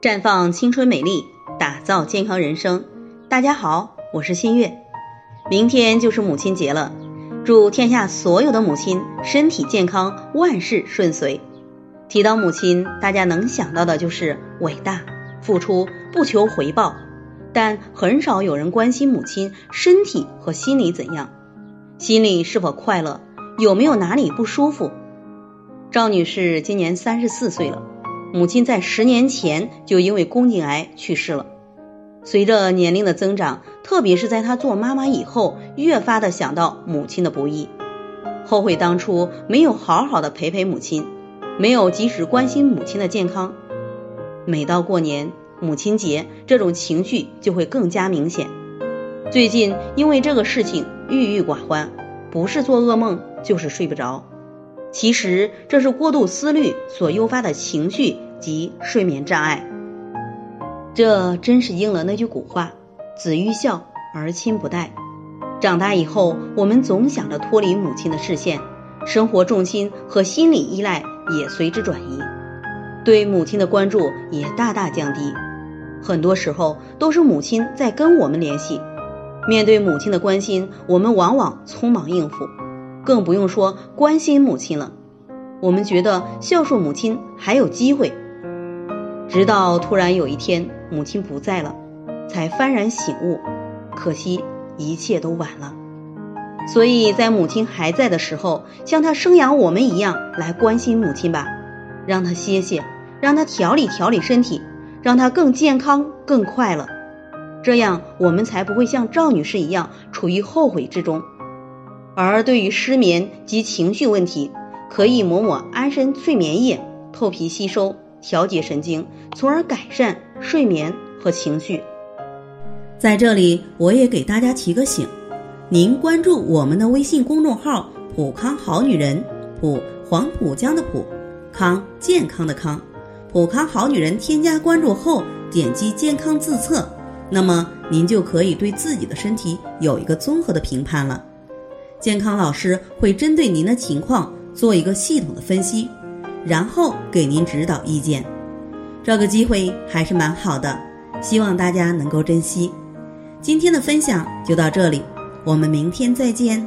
绽放青春美丽，打造健康人生。大家好，我是新月。明天就是母亲节了，祝天下所有的母亲身体健康，万事顺遂。提到母亲，大家能想到的就是伟大、付出不求回报，但很少有人关心母亲身体和心理怎样，心里是否快乐，有没有哪里不舒服。赵女士今年三十四岁了。母亲在十年前就因为宫颈癌去世了。随着年龄的增长，特别是在她做妈妈以后，越发的想到母亲的不易，后悔当初没有好好的陪陪母亲，没有及时关心母亲的健康。每到过年、母亲节，这种情绪就会更加明显。最近因为这个事情郁郁寡欢，不是做噩梦，就是睡不着。其实这是过度思虑所诱发的情绪及睡眠障碍。这真是应了那句古话：“子欲孝而亲不待。”长大以后，我们总想着脱离母亲的视线，生活重心和心理依赖也随之转移，对母亲的关注也大大降低。很多时候都是母亲在跟我们联系，面对母亲的关心，我们往往匆忙应付。更不用说关心母亲了，我们觉得孝顺母亲还有机会，直到突然有一天母亲不在了，才幡然醒悟，可惜一切都晚了。所以在母亲还在的时候，像她生养我们一样来关心母亲吧，让她歇歇，让她调理调理身体，让她更健康更快乐，这样我们才不会像赵女士一样处于后悔之中。而对于失眠及情绪问题，可以抹抹安神睡眠液，透皮吸收，调节神经，从而改善睡眠和情绪。在这里，我也给大家提个醒：您关注我们的微信公众号“普康好女人”，普黄浦江的普，康健康的康，普康好女人。添加关注后，点击健康自测，那么您就可以对自己的身体有一个综合的评判了。健康老师会针对您的情况做一个系统的分析，然后给您指导意见。这个机会还是蛮好的，希望大家能够珍惜。今天的分享就到这里，我们明天再见。